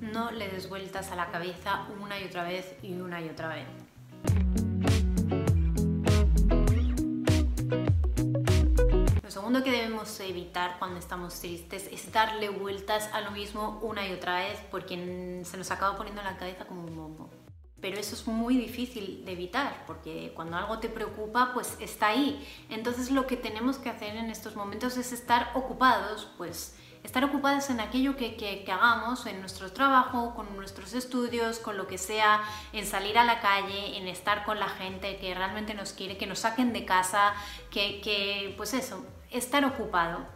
No le des vueltas a la cabeza una y otra vez y una y otra vez. Lo segundo que debemos evitar cuando estamos tristes es darle vueltas a lo mismo una y otra vez porque se nos acaba poniendo en la cabeza como un bombo. Pero eso es muy difícil de evitar, porque cuando algo te preocupa, pues está ahí. Entonces lo que tenemos que hacer en estos momentos es estar ocupados, pues estar ocupados en aquello que, que, hagamos, en nuestro trabajo, con nuestros estudios, con lo que sea, en salir a la calle, en estar con la gente que realmente nos quiere, que nos saquen de casa, que, que pues eso, estar ocupado.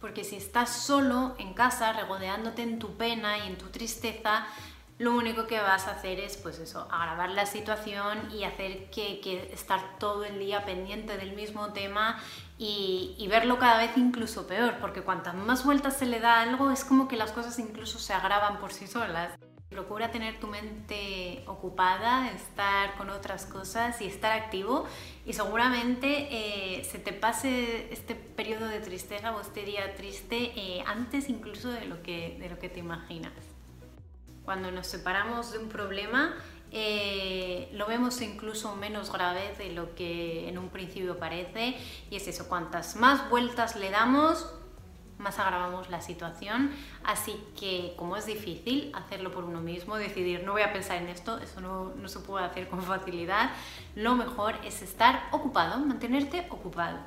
Porque si estás solo en casa, regodeándote en tu pena y en tu tristeza, lo único que vas a hacer es pues eso, agravar la situación y hacer que, estar todo el día pendiente del mismo tema y, verlo cada vez incluso peor, porque cuantas más vueltas se le da algo es como que las cosas incluso se agravan por sí solas. Procura tener tu mente ocupada, estar con otras cosas y estar activo y seguramente eh, se te pase este periodo de tristeza o este día triste eh, antes incluso de lo que, de lo que te imaginas cuando nos separamos de un problema, eh, lo vemos incluso menos grave de lo que en un principio parece y es eso, cuantas más vueltas le damos, más agravamos la situación. Así que como es difícil hacerlo por uno mismo, decidir no voy a pensar en esto, eso no, no se puede hacer con facilidad, lo mejor es estar ocupado, mantenerte ocupado.